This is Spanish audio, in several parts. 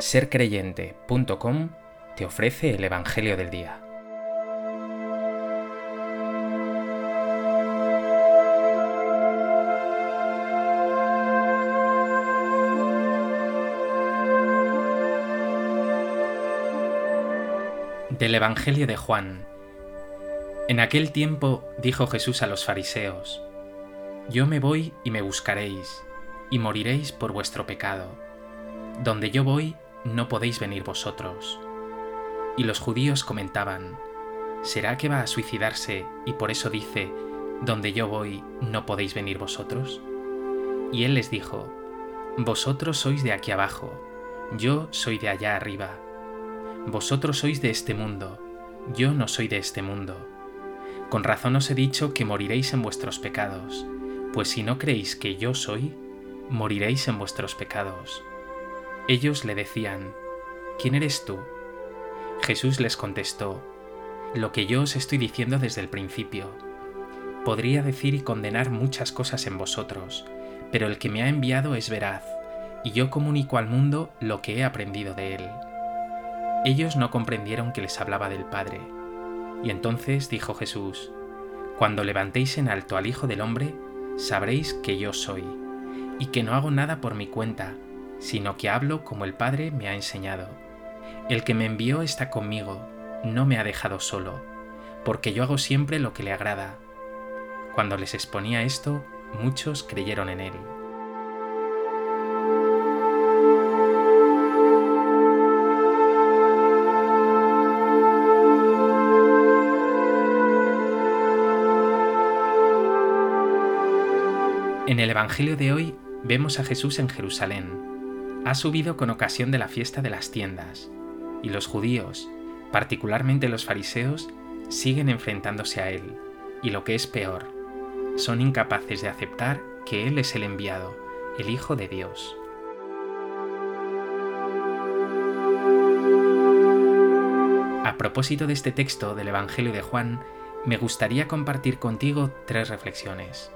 sercreyente.com te ofrece el Evangelio del Día. Del Evangelio de Juan. En aquel tiempo dijo Jesús a los fariseos, Yo me voy y me buscaréis, y moriréis por vuestro pecado. Donde yo voy, no podéis venir vosotros. Y los judíos comentaban, ¿será que va a suicidarse y por eso dice, donde yo voy, no podéis venir vosotros? Y él les dijo, Vosotros sois de aquí abajo, yo soy de allá arriba. Vosotros sois de este mundo, yo no soy de este mundo. Con razón os he dicho que moriréis en vuestros pecados, pues si no creéis que yo soy, moriréis en vuestros pecados. Ellos le decían, ¿quién eres tú? Jesús les contestó, lo que yo os estoy diciendo desde el principio. Podría decir y condenar muchas cosas en vosotros, pero el que me ha enviado es veraz, y yo comunico al mundo lo que he aprendido de él. Ellos no comprendieron que les hablaba del Padre. Y entonces dijo Jesús, Cuando levantéis en alto al Hijo del Hombre, sabréis que yo soy, y que no hago nada por mi cuenta, sino que hablo como el Padre me ha enseñado. El que me envió está conmigo, no me ha dejado solo, porque yo hago siempre lo que le agrada. Cuando les exponía esto, muchos creyeron en él. En el Evangelio de hoy vemos a Jesús en Jerusalén, ha subido con ocasión de la fiesta de las tiendas, y los judíos, particularmente los fariseos, siguen enfrentándose a él, y lo que es peor, son incapaces de aceptar que Él es el enviado, el Hijo de Dios. A propósito de este texto del Evangelio de Juan, me gustaría compartir contigo tres reflexiones.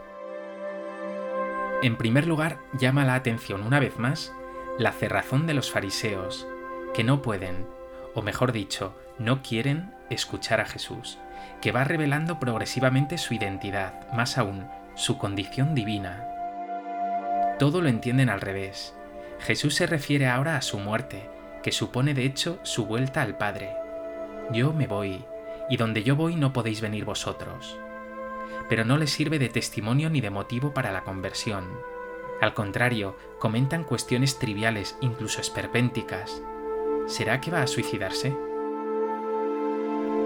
En primer lugar, llama la atención una vez más la cerrazón de los fariseos, que no pueden, o mejor dicho, no quieren escuchar a Jesús, que va revelando progresivamente su identidad, más aún, su condición divina. Todo lo entienden al revés. Jesús se refiere ahora a su muerte, que supone de hecho su vuelta al Padre. Yo me voy, y donde yo voy no podéis venir vosotros. Pero no les sirve de testimonio ni de motivo para la conversión al contrario, comentan cuestiones triviales, incluso esperpénticas. ¿Será que va a suicidarse?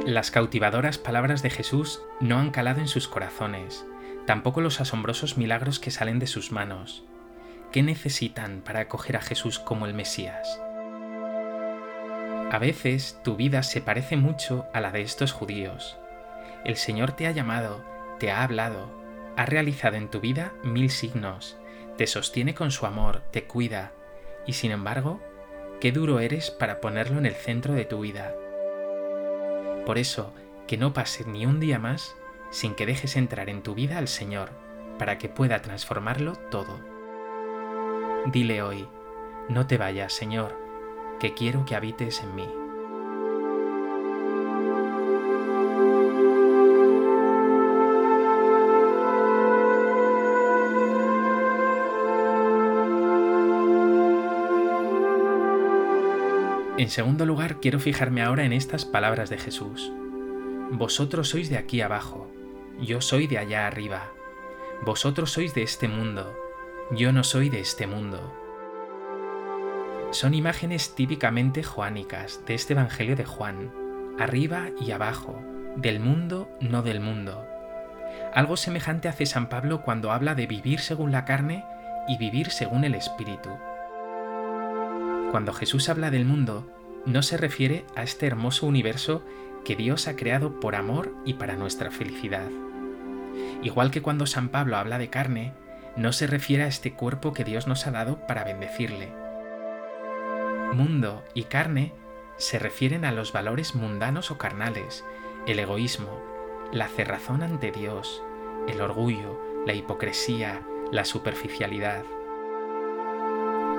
Las cautivadoras palabras de Jesús no han calado en sus corazones, tampoco los asombrosos milagros que salen de sus manos. ¿Qué necesitan para acoger a Jesús como el Mesías? A veces tu vida se parece mucho a la de estos judíos. El Señor te ha llamado, te ha hablado, ha realizado en tu vida mil signos, te sostiene con su amor, te cuida, y sin embargo, qué duro eres para ponerlo en el centro de tu vida. Por eso, que no pase ni un día más sin que dejes entrar en tu vida al Señor, para que pueda transformarlo todo. Dile hoy, no te vayas, Señor, que quiero que habites en mí. En segundo lugar, quiero fijarme ahora en estas palabras de Jesús. Vosotros sois de aquí abajo, yo soy de allá arriba. Vosotros sois de este mundo, yo no soy de este mundo. Son imágenes típicamente joánicas de este Evangelio de Juan, arriba y abajo, del mundo, no del mundo. Algo semejante hace San Pablo cuando habla de vivir según la carne y vivir según el Espíritu. Cuando Jesús habla del mundo, no se refiere a este hermoso universo que Dios ha creado por amor y para nuestra felicidad. Igual que cuando San Pablo habla de carne, no se refiere a este cuerpo que Dios nos ha dado para bendecirle. Mundo y carne se refieren a los valores mundanos o carnales, el egoísmo, la cerrazón ante Dios, el orgullo, la hipocresía, la superficialidad.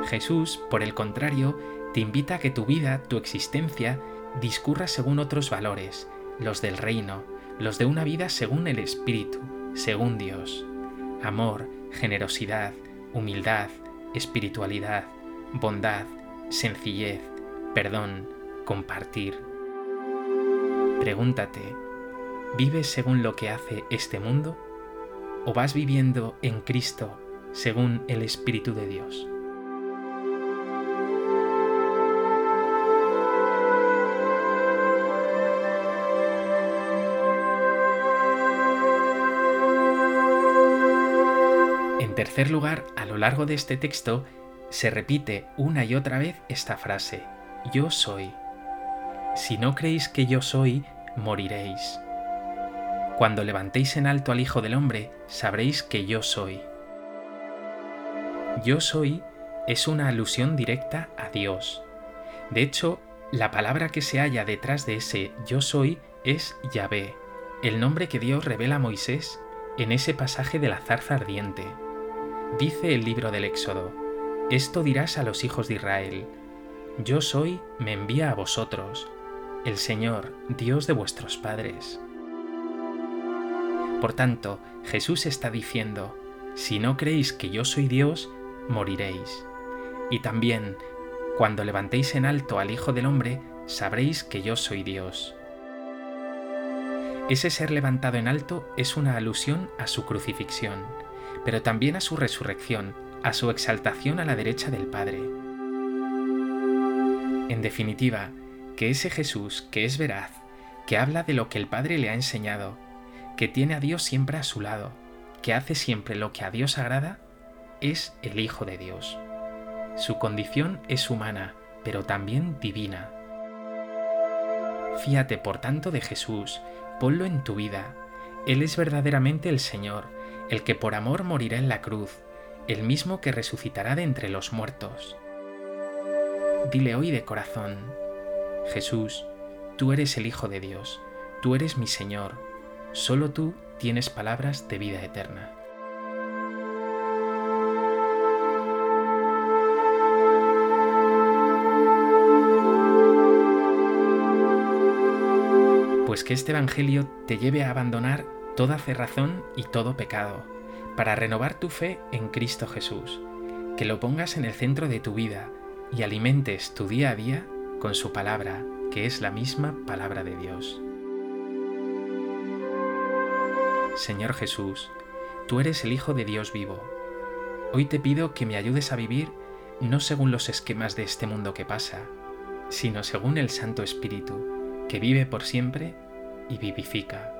Jesús, por el contrario, te invita a que tu vida, tu existencia, discurra según otros valores, los del reino, los de una vida según el Espíritu, según Dios. Amor, generosidad, humildad, espiritualidad, bondad, sencillez, perdón, compartir. Pregúntate, ¿vives según lo que hace este mundo? ¿O vas viviendo en Cristo según el Espíritu de Dios? Tercer lugar, a lo largo de este texto, se repite una y otra vez esta frase, yo soy. Si no creéis que yo soy, moriréis. Cuando levantéis en alto al Hijo del Hombre, sabréis que yo soy. Yo soy es una alusión directa a Dios. De hecho, la palabra que se halla detrás de ese yo soy es Yahvé, el nombre que Dios revela a Moisés en ese pasaje de la zarza ardiente. Dice el libro del Éxodo, esto dirás a los hijos de Israel, yo soy me envía a vosotros, el Señor, Dios de vuestros padres. Por tanto, Jesús está diciendo, si no creéis que yo soy Dios, moriréis. Y también, cuando levantéis en alto al Hijo del Hombre, sabréis que yo soy Dios. Ese ser levantado en alto es una alusión a su crucifixión, pero también a su resurrección, a su exaltación a la derecha del Padre. En definitiva, que ese Jesús que es veraz, que habla de lo que el Padre le ha enseñado, que tiene a Dios siempre a su lado, que hace siempre lo que a Dios agrada, es el Hijo de Dios. Su condición es humana, pero también divina. Fíate, por tanto, de Jesús, ponlo en tu vida. Él es verdaderamente el Señor, el que por amor morirá en la cruz, el mismo que resucitará de entre los muertos. Dile hoy de corazón, Jesús, tú eres el Hijo de Dios, tú eres mi Señor, solo tú tienes palabras de vida eterna. Pues que este Evangelio te lleve a abandonar toda cerrazón y todo pecado, para renovar tu fe en Cristo Jesús, que lo pongas en el centro de tu vida y alimentes tu día a día con su palabra, que es la misma palabra de Dios. Señor Jesús, tú eres el Hijo de Dios vivo. Hoy te pido que me ayudes a vivir no según los esquemas de este mundo que pasa, sino según el Santo Espíritu, que vive por siempre y vivifica.